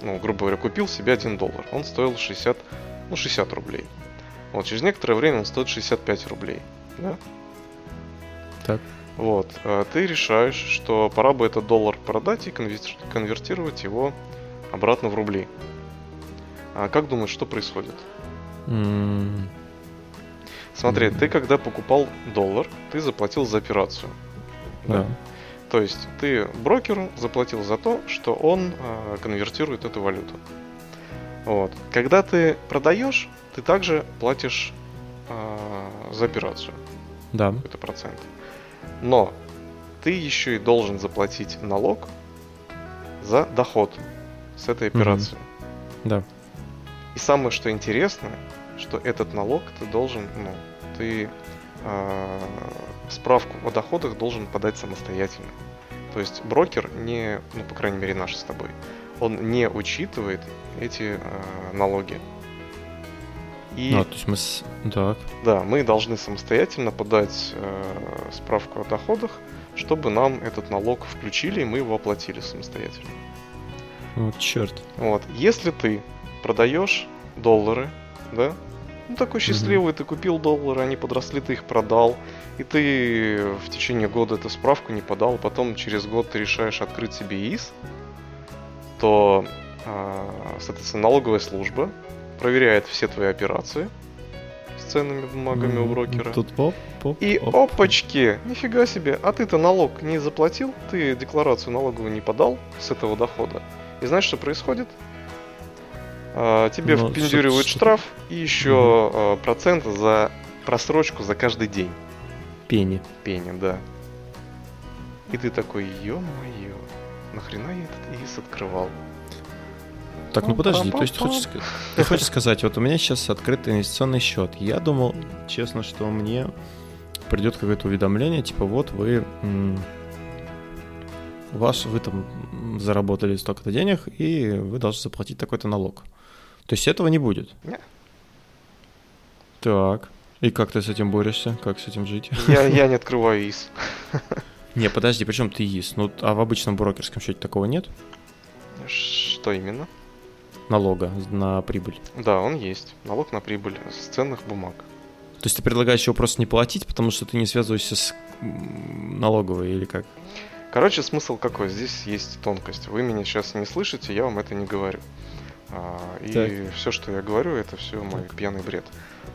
Ну, грубо говоря, купил себе 1 доллар. Он стоил 60, ну, 60 рублей. Вот, через некоторое время он стоит 65 рублей, да? Так. Вот, э, ты решаешь, что пора бы этот доллар продать и конвертировать его обратно в рубли. А как думаешь, что происходит? Mm. Смотри, ты когда покупал доллар, ты заплатил за операцию. Да. да. То есть ты брокеру заплатил за то, что он э, конвертирует эту валюту. Вот. Когда ты продаешь, ты также платишь э, за операцию. Да. Это процент. Но ты еще и должен заплатить налог за доход с этой операции. Mm-hmm. Да. И самое что интересное, что этот налог ты должен, ну, ты э, справку о доходах должен подать самостоятельно. То есть брокер не, ну, по крайней мере, наш с тобой, он не учитывает эти э, налоги. И, ну, то есть мы с... так. Да, мы должны самостоятельно подать э, справку о доходах, чтобы нам этот налог включили, и мы его оплатили самостоятельно. Вот черт. Вот. Если ты продаешь доллары, да, ну, такой счастливый, mm-hmm. ты купил доллары, они подросли, ты их продал, и ты в течение года эту справку не подал, потом через год ты решаешь открыть себе ИИС, то, э, соответственно, налоговая служба проверяет все твои операции с ценными бумагами у брокера. Тут оп, оп, И оп. опачки, нифига себе, а ты-то налог не заплатил, ты декларацию налоговую не подал с этого дохода. И знаешь, что происходит? А, тебе Ну, впендюривают что- штраф и еще а, процент за просрочку за каждый день. Пени. Пени, да. И ты такой, ё-моё, нахрена я этот ИИС открывал? Так, ну подожди, то есть хочешь, ты хочешь сказать, вот у меня сейчас открытый инвестиционный счет. Я думал, честно, что мне придет какое-то уведомление, типа вот вы ваш, вы там заработали столько-то денег, и вы должны заплатить такой-то налог. То есть этого не будет? Не. Так. И как ты с этим борешься? Как с этим жить? Я, я не открываю ИИС. Не, подожди, причем ты ИИС? Ну, а в обычном брокерском счете такого нет? Что именно? Налога на прибыль. Да, он есть. Налог на прибыль с ценных бумаг. То есть ты предлагаешь его просто не платить, потому что ты не связываешься с налоговой или как? Короче, смысл какой? Здесь есть тонкость. Вы меня сейчас не слышите, я вам это не говорю. А, и Так. все, что я говорю, это все мой пьяный бред.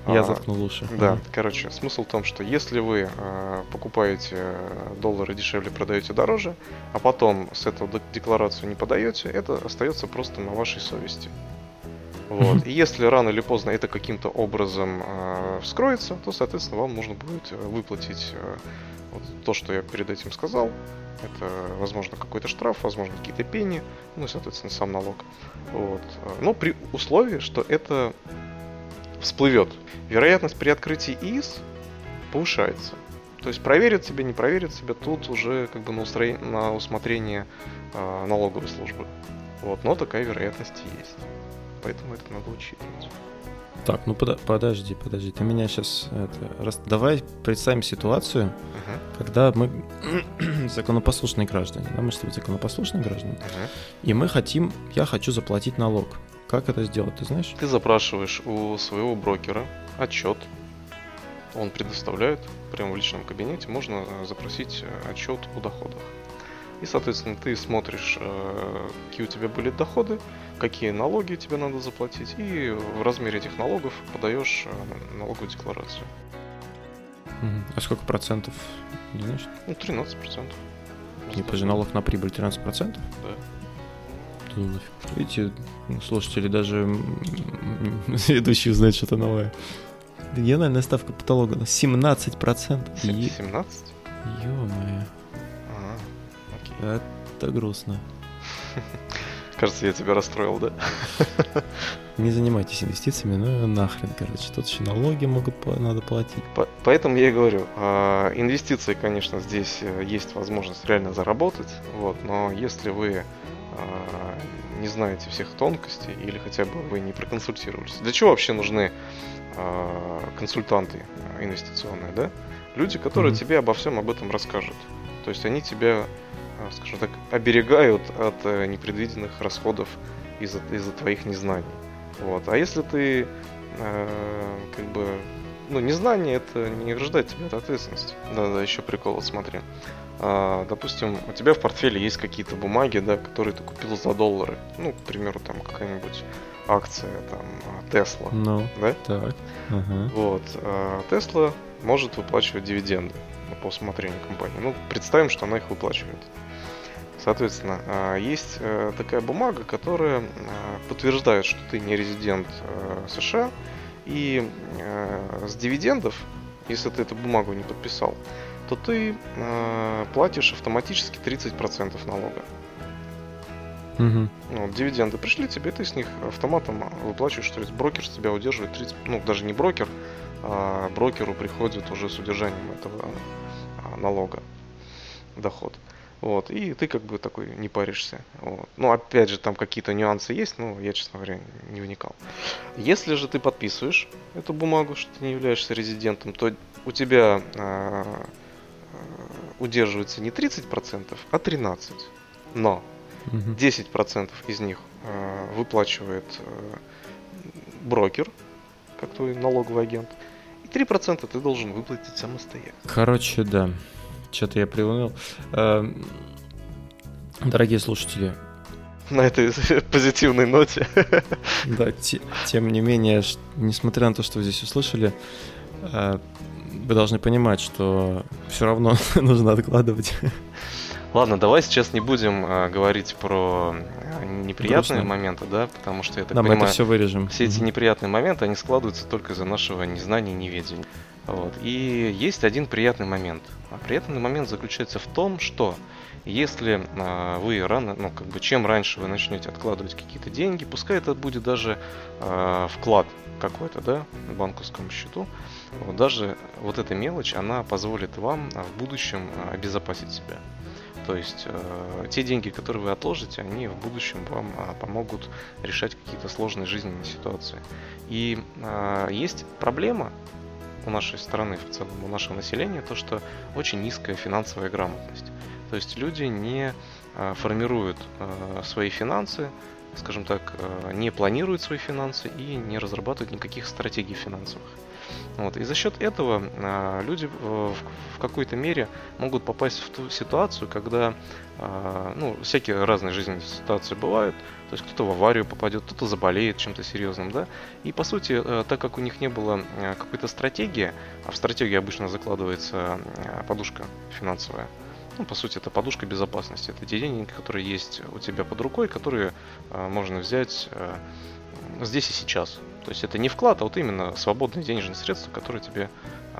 Я А, заткнул уши. Да, Мгм. короче, смысл в том, что если вы э, покупаете э, доллары дешевле, продаете дороже, а потом с этого декларацию не подаете, это остается просто на вашей совести. Вот. И если рано или поздно это каким-то образом э, вскроется, то, соответственно, вам нужно будет э, выплатить э, вот то, что я перед этим сказал. Это, возможно, какой-то штраф, возможно, какие-то пени, ну и, соответственно, сам налог. Вот. Э, Но при условии, что это всплывет. Вероятность при открытии ИИС повышается. То есть проверит себя, не проверит себя, тут уже как бы на, устроение, на усмотрение э, налоговой службы. Вот, но такая вероятность есть. Поэтому это надо учитывать. Так, ну пода- подожди, подожди, ты меня сейчас это, рас- давай представим ситуацию, Мгм, когда мы законопослушные граждане, да, мы что законопослушные граждане, мгм. и мы хотим, я хочу заплатить налог. Как это сделать, ты знаешь? Ты запрашиваешь у своего брокера отчет. Он предоставляет прямо в личном кабинете. Можно э, запросить э, отчет о доходах. И, соответственно, ты смотришь, э, какие у тебя были доходы, какие налоги тебе надо заплатить, и в размере этих налогов подаешь налоговую декларацию. А сколько процентов, не знаешь? Ну, 13%. Типа же налог на прибыль 13%? Да. Да ну нафиг. Видите, слушатели, даже ведущие знают что-то новое. Региональная ставка потолога на 17%. Се- Е- 17? Ё-моё, Ага, окей. это грустно. Кажется, я тебя расстроил, да? Не занимайтесь инвестициями, ну нахрен, короче. Тут еще налоги могут надо платить. По- Поэтому я и говорю, а, инвестиции, конечно, здесь э, есть возможность реально заработать, вот, но если вы а, не знаете всех тонкостей или хотя бы вы не проконсультировались, для чего вообще нужны а, консультанты инвестиционные, да? Люди, которые Мгм. тебе обо всем об этом расскажут. То есть они тебя, скажем так, оберегают от э, непредвиденных расходов из-за из-за твоих незнаний. Вот. А если ты э, как бы ну, незнание это не ограждает тебя от ответственности. Да-да, еще прикол, вот смотри. А, допустим, у тебя в портфеле есть какие-то бумаги, да, которые ты купил за доллары. Ну, к примеру, там какая-нибудь акция, там, Тесла, Ну, да? так. Ага. Вот. Тесла может выплачивать дивиденды ну, по усмотрению компании. Ну, представим, что она их выплачивает. Соответственно, а, есть э, такая бумага, которая а, подтверждает, что ты не резидент э, США, и э, с дивидендов, если ты эту бумагу не подписал, то ты э, платишь автоматически 30% налога. Мгм. Ну, вот дивиденды пришли тебе, ты с них автоматом выплачиваешь, то есть брокер с тебя удерживает 30, ну даже не брокер, а брокеру приходит уже с удержанием этого а, налога доход. Вот, и ты как бы такой не паришься. Вот. Ну, опять же, там какие-то нюансы есть, но я, честно говоря, не вникал. Если же ты подписываешь эту бумагу, что ты не являешься резидентом, то у тебя а, удерживается не 30%, а 13%. Но Мгм. 10% из них э, выплачивает э, брокер, как твой налоговый агент, и 3% ты должен выплатить самостоятельно. Короче, да. Что-то я приуныл. Эм, Дорогие слушатели, на этой позитивной ноте. Да, тем не менее, несмотря на то, что вы здесь услышали, э, вы должны понимать, что все равно нужно откладывать. Ладно, давай сейчас не будем э, говорить про э, неприятные Грустно. моменты, да, потому что я так да, понимаю, мы это все вырежем. Все эти неприятные моменты, они складываются только из-за нашего незнания, неведения. Вот. И есть один приятный момент. А приятный момент заключается в том, что если э, вы рано, ну как бы чем раньше вы начнете откладывать какие-то деньги, пускай это будет даже э, вклад какой-то, да, на банковском счету, вот, даже вот эта мелочь, она позволит вам в будущем обезопасить себя. То есть э, те деньги, которые вы отложите, они в будущем вам э, помогут решать какие-то сложные жизненные ситуации. И э, есть проблема у нашей страны в целом, у нашего населения, то, что очень низкая финансовая грамотность. То есть люди не э, формируют э, свои финансы, скажем так, э, не планируют свои финансы и не разрабатывают никаких стратегий финансовых. Вот. И за счет этого люди в, какой-то мере могут попасть в ту ситуацию, когда ну, всякие разные жизненные ситуации бывают. То есть кто-то в аварию попадет, кто-то заболеет чем-то серьезным, да. И по сути, а, так как у них не было а, какой-то стратегии, а в стратегии обычно закладывается а, подушка финансовая, ну, по сути, это подушка безопасности. Это те деньги, которые есть у тебя под рукой, которые э, можно взять э, здесь и сейчас. То есть это не вклад, а вот именно свободные денежные средства, которые тебе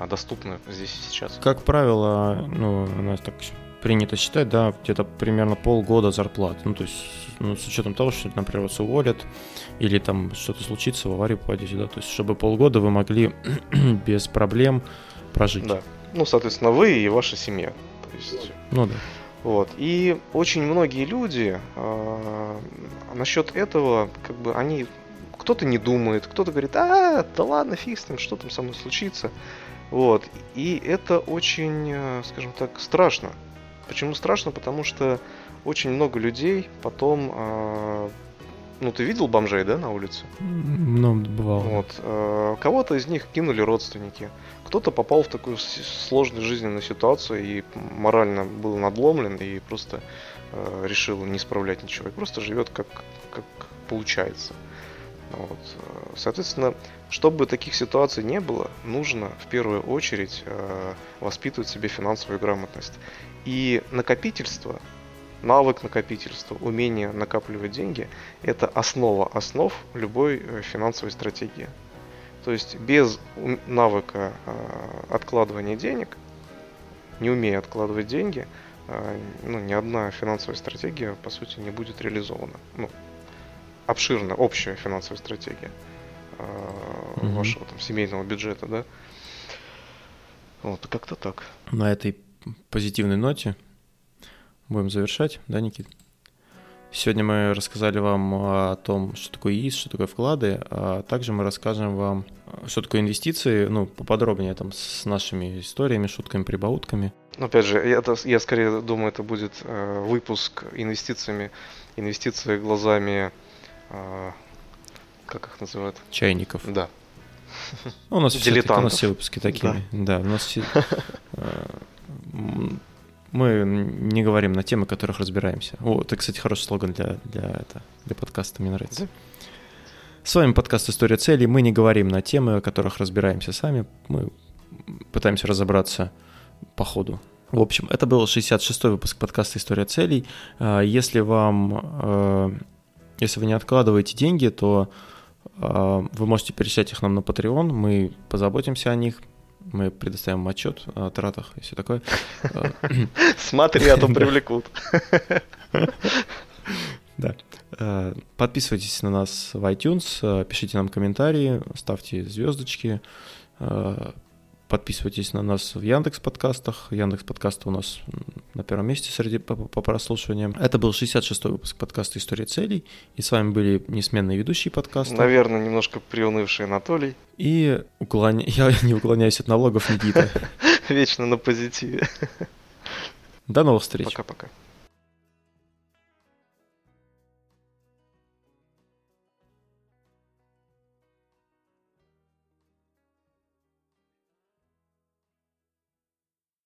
доступны здесь и сейчас. Как правило, ну, у нас так принято считать, да, где-то примерно полгода зарплат. Ну, то есть, ну, с учетом того, что, например, вас уволят, или там что-то случится, в аварию попадете, да, то есть, чтобы полгода вы могли без проблем прожить. Да. Ну, соответственно, вы и ваша семья. То есть... Ну да. Вот. И очень многие люди э, насчет этого, как бы, они кто-то не думает, кто-то говорит, а, да ладно, фиг с ним, что там со мной случится. Вот. И это очень, э, скажем так, страшно. Почему страшно? Потому что очень много людей потом... Э, ну, ты видел бомжей, да, на улице? Ну, бывало. Вот. Э, кого-то из них кинули родственники. Кто-то попал в такую сложную жизненную ситуацию и морально был надломлен и просто решил не исправлять ничего. И просто живет как, как получается. Вот. Соответственно, чтобы таких ситуаций не было, нужно в первую очередь э, воспитывать себе финансовую грамотность. И накопительство, навык накопительства, умение накапливать деньги – это основа основ любой э, финансовой стратегии. То есть без навыка э, откладывания денег, не умея откладывать деньги, э, ну, ни одна финансовая стратегия, по сути, не будет реализована. Ну, обширная общая финансовая стратегия вашего там семейного бюджета, да. Вот, как-то так. На этой позитивной ноте будем завершать, да, Никит? Сегодня мы рассказали вам о том, что такое ИИС, что такое вклады, а также мы расскажем вам, что такое инвестиции, ну, поподробнее там с нашими историями, шутками, прибаутками. Ну, опять же, я, я скорее думаю, это будет э, выпуск инвестициями, инвестиции глазами а, как их называют? Чайников. Да. Ну, у нас все, у нас все выпуски такие. Да, да у нас все... Мы не говорим на темы, которых разбираемся. О, это, кстати, хороший слоган для, для, это, для подкаста, мне нравится. С вами подкаст «История целей». Мы не говорим на темы, о которых разбираемся сами. Мы пытаемся разобраться по ходу. В общем, это был 66-й выпуск подкаста «История целей». А, если вам э, если вы не откладываете деньги, то э, вы можете перечислять их нам на Patreon, мы позаботимся о них, мы предоставим отчет о тратах и все такое. Смотри, а то привлекут. Да. Э, подписывайтесь на нас в iTunes, э, пишите нам комментарии, ставьте звездочки, э, Подписывайтесь на нас в Яндекс подкастах. Яндекс подкасты у нас на первом месте среди по, по прослушиваниям. Это был 66-й выпуск подкаста «История целей». И с вами были несменные ведущие подкаста. Наверное, немножко приунывший Анатолий. И уклоня... я не уклоняюсь от налогов Никита. Вечно на позитиве. До новых встреч. Пока-пока.